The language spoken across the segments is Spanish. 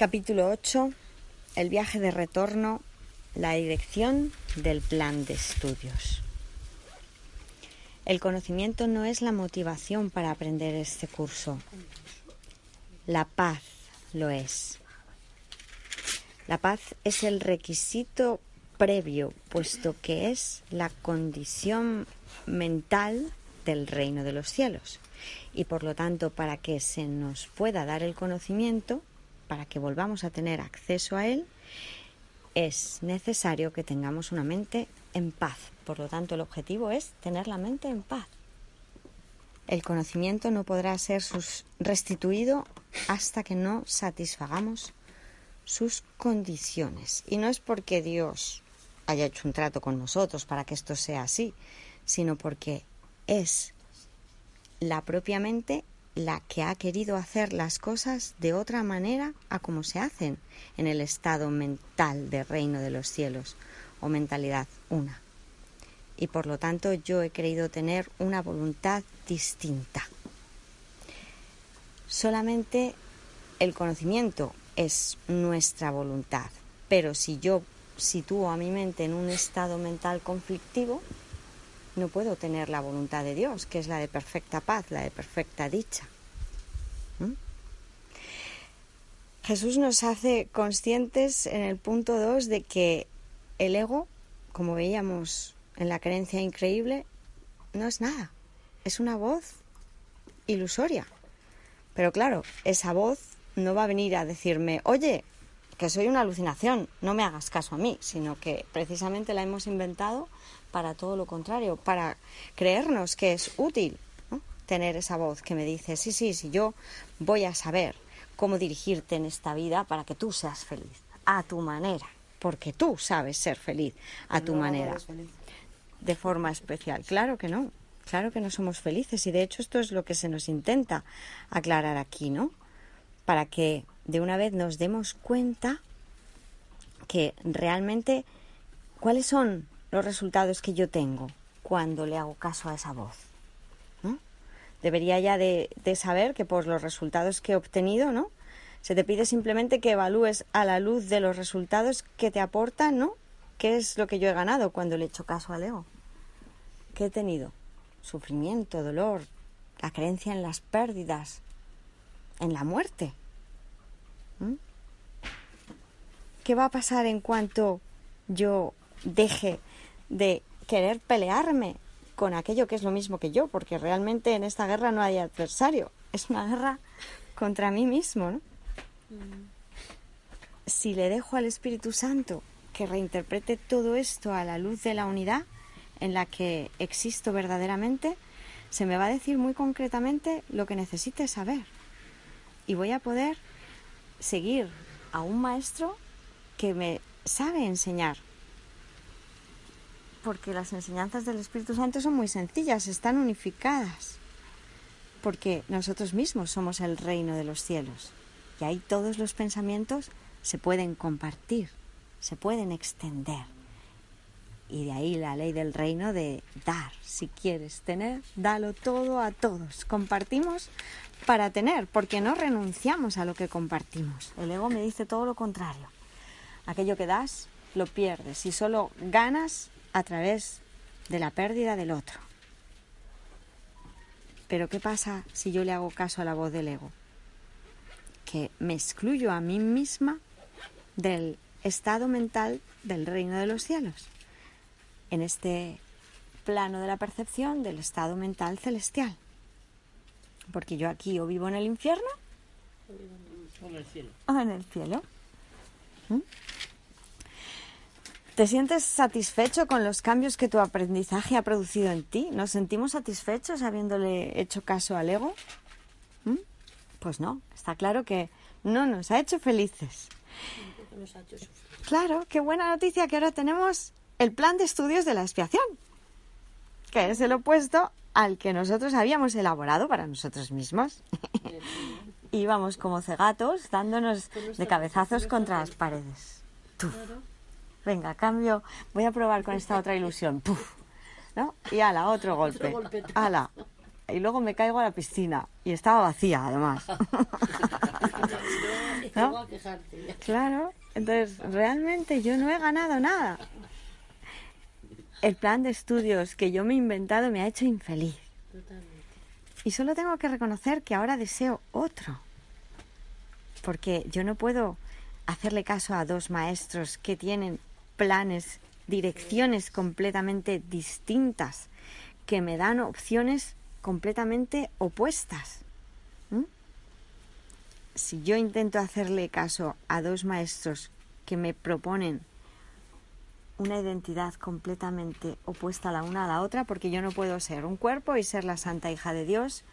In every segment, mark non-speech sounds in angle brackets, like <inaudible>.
Capítulo 8. El viaje de retorno, la dirección del plan de estudios. El conocimiento no es la motivación para aprender este curso. La paz lo es. La paz es el requisito previo, puesto que es la condición mental del reino de los cielos. Y por lo tanto, para que se nos pueda dar el conocimiento, para que volvamos a tener acceso a él, es necesario que tengamos una mente en paz. Por lo tanto, el objetivo es tener la mente en paz. El conocimiento no podrá ser restituido hasta que no satisfagamos sus condiciones. Y no es porque Dios haya hecho un trato con nosotros para que esto sea así, sino porque es la propia mente la que ha querido hacer las cosas de otra manera a como se hacen en el estado mental del reino de los cielos o mentalidad una. Y por lo tanto yo he querido tener una voluntad distinta. Solamente el conocimiento es nuestra voluntad, pero si yo sitúo a mi mente en un estado mental conflictivo, no puedo tener la voluntad de Dios, que es la de perfecta paz, la de perfecta dicha. ¿Mm? Jesús nos hace conscientes en el punto 2 de que el ego, como veíamos en la creencia increíble, no es nada, es una voz ilusoria. Pero claro, esa voz no va a venir a decirme, oye, que soy una alucinación, no me hagas caso a mí, sino que precisamente la hemos inventado para todo lo contrario, para creernos que es útil tener esa voz que me dice, sí, sí, sí, yo voy a saber cómo dirigirte en esta vida para que tú seas feliz, a tu manera, porque tú sabes ser feliz a tu manera, de forma especial. Claro que no, claro que no somos felices y de hecho esto es lo que se nos intenta aclarar aquí, ¿no? Para que de una vez nos demos cuenta que realmente cuáles son los resultados que yo tengo cuando le hago caso a esa voz. ¿no? Debería ya de, saber que por los resultados que he obtenido, ¿no? Se te pide simplemente que evalúes a la luz de los resultados que te aportan, ¿no? ¿Qué es lo que yo he ganado cuando le he hecho caso al ego? ¿Qué he tenido? Sufrimiento, dolor, la creencia en las pérdidas, en la muerte. ¿Mm? ¿Qué va a pasar en cuanto yo deje de querer pelearme con aquello que es lo mismo que yo? Porque realmente en esta guerra no hay adversario, es una guerra contra mí mismo. ¿no? Si le dejo al Espíritu Santo que reinterprete todo esto a la luz de la unidad en la que existo verdaderamente, se me va a decir muy concretamente lo que necesite saber. Y voy a poder seguir a un maestro que me sabe enseñar. Porque las enseñanzas del Espíritu Santo son muy sencillas, están unificadas. Porque nosotros mismos somos el reino de los cielos. Y ahí todos los pensamientos se pueden compartir, se pueden extender. Y de ahí la ley del reino de dar. Si quieres tener, dalo todo a todos. Compartimos para tener, porque no renunciamos a lo que compartimos. El ego me dice todo lo contrario. Aquello que das, lo pierdes y solo ganas a través de la pérdida del otro. Pero ¿qué pasa si yo le hago caso a la voz del ego? Que me excluyo a mí misma del estado mental del reino de los cielos, en este plano de la percepción del estado mental celestial. Porque yo aquí o vivo en el infierno o en el cielo. O en el cielo. ¿Mm? ¿Te sientes satisfecho con los cambios que tu aprendizaje ha producido en ti? ¿Nos sentimos satisfechos habiéndole hecho caso al ego? ¿Mm? Pues no, está claro que no nos ha hecho felices. Claro, qué buena noticia que ahora tenemos el plan de estudios de la expiación, que es el opuesto al que nosotros habíamos elaborado para nosotros mismos. <laughs> Íbamos como cegatos dándonos de cabezazos contra las paredes. Venga, cambio, voy a probar con esta otra ilusión. ¿No? Y ala, otro golpe. Ala. y luego me caigo a la piscina y estaba vacía además. <laughs> No. Claro, entonces realmente yo no he ganado nada. El plan de estudios que yo me he inventado me ha hecho infeliz. Totalmente. Y solo tengo que reconocer que ahora deseo otro. Porque yo no puedo hacerle caso a dos maestros que tienen planes, direcciones completamente distintas, que me dan opciones completamente opuestas. ¿Mm? Si yo intento hacerle caso a dos maestros que me proponen una identidad completamente opuesta la una a la otra, porque yo no puedo ser un cuerpo y ser la santa hija de Dios,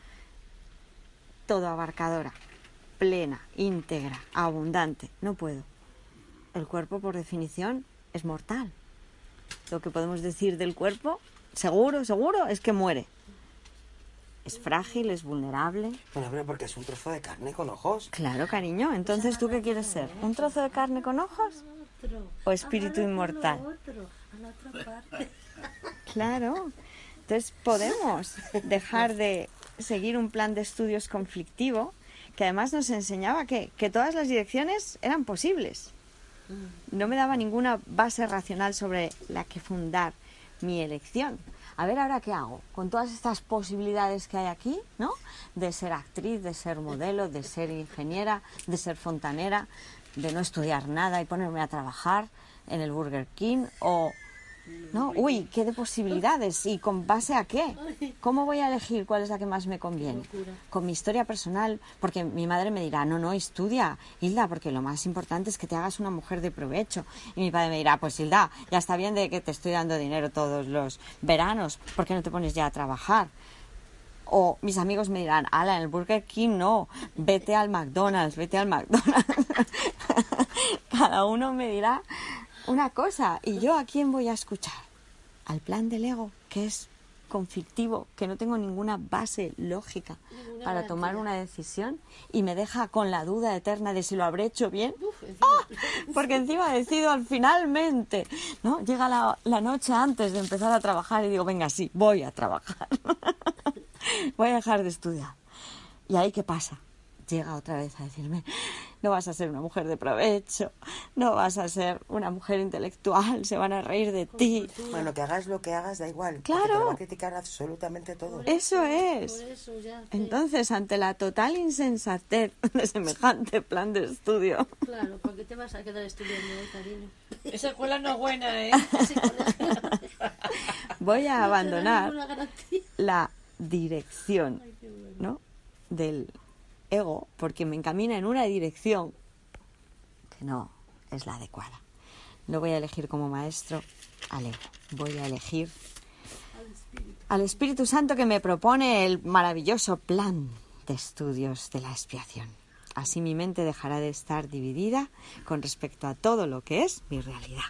todo abarcadora, plena, íntegra, abundante. No puedo. El cuerpo, por definición, es mortal. Lo que podemos decir del cuerpo, seguro, seguro, es que muere. Es frágil, es vulnerable. Bueno, pero porque es un trozo de carne con ojos. Claro, cariño. Entonces, ¿tú qué quieres ser? ¿Un trozo de carne con ojos? Otro. ¿O espíritu inmortal? Otro, a la otra parte. <laughs> Claro. Entonces podemos dejar de seguir un plan de estudios conflictivo que además nos enseñaba que, que todas las direcciones eran posibles. No me daba ninguna base racional sobre la que fundar mi elección. A ver ahora qué hago con todas estas posibilidades que hay aquí, ¿no? De ser actriz, de ser modelo, de ser ingeniera, de ser fontanera, de no estudiar nada y ponerme a trabajar en el Burger King o no, uy, qué de posibilidades y con base a qué? ¿Cómo voy a elegir cuál es la que más me conviene? Con mi historia personal, porque mi madre me dirá, no, no, estudia, Hilda, porque lo más importante es que te hagas una mujer de provecho. Y mi padre me dirá, pues Hilda, ya está bien de que te estoy dando dinero todos los veranos, ¿por qué no te pones ya a trabajar? O mis amigos me dirán, ala, en el Burger King no, vete al McDonald's, vete al McDonald's. <laughs> Cada uno me dirá una cosa. ¿Y yo a quién voy a escuchar? Al plan del ego, que es conflictivo, que no tengo ninguna base lógica Ninguna para tomar una decisión y me deja con la duda eterna de si lo habré hecho bien. Uf, encima. ¡Ah! Porque encima decido al finalmente, ¿no? Llega la, la noche antes de empezar a trabajar y digo, venga, sí, voy a trabajar. <laughs> voy a dejar de estudiar. ¿Y ahí qué pasa? Llega otra vez a decirme, no vas a ser una mujer de provecho, no vas a ser una mujer intelectual, se van a reír de ti. Bueno, que hagas lo que hagas, da igual. porque Claro. Te lo va a criticar absolutamente todo. Eso Por es. eso ya. te- Entonces, ante la total insensatez de semejante plan de estudio, Claro, ¿por qué te vas a quedar estudiando, eh, cariño? Esa escuela no es buena, ¿eh? Voy a abandonar la dirección Ay, qué bueno. ¿no? del ego porque me encamina en una dirección que no es la adecuada. No voy a elegir como maestro al ego, voy a elegir al Espíritu Santo que me propone el maravilloso plan de estudios de la expiación. Así mi mente dejará de estar dividida con respecto a todo lo que es mi realidad.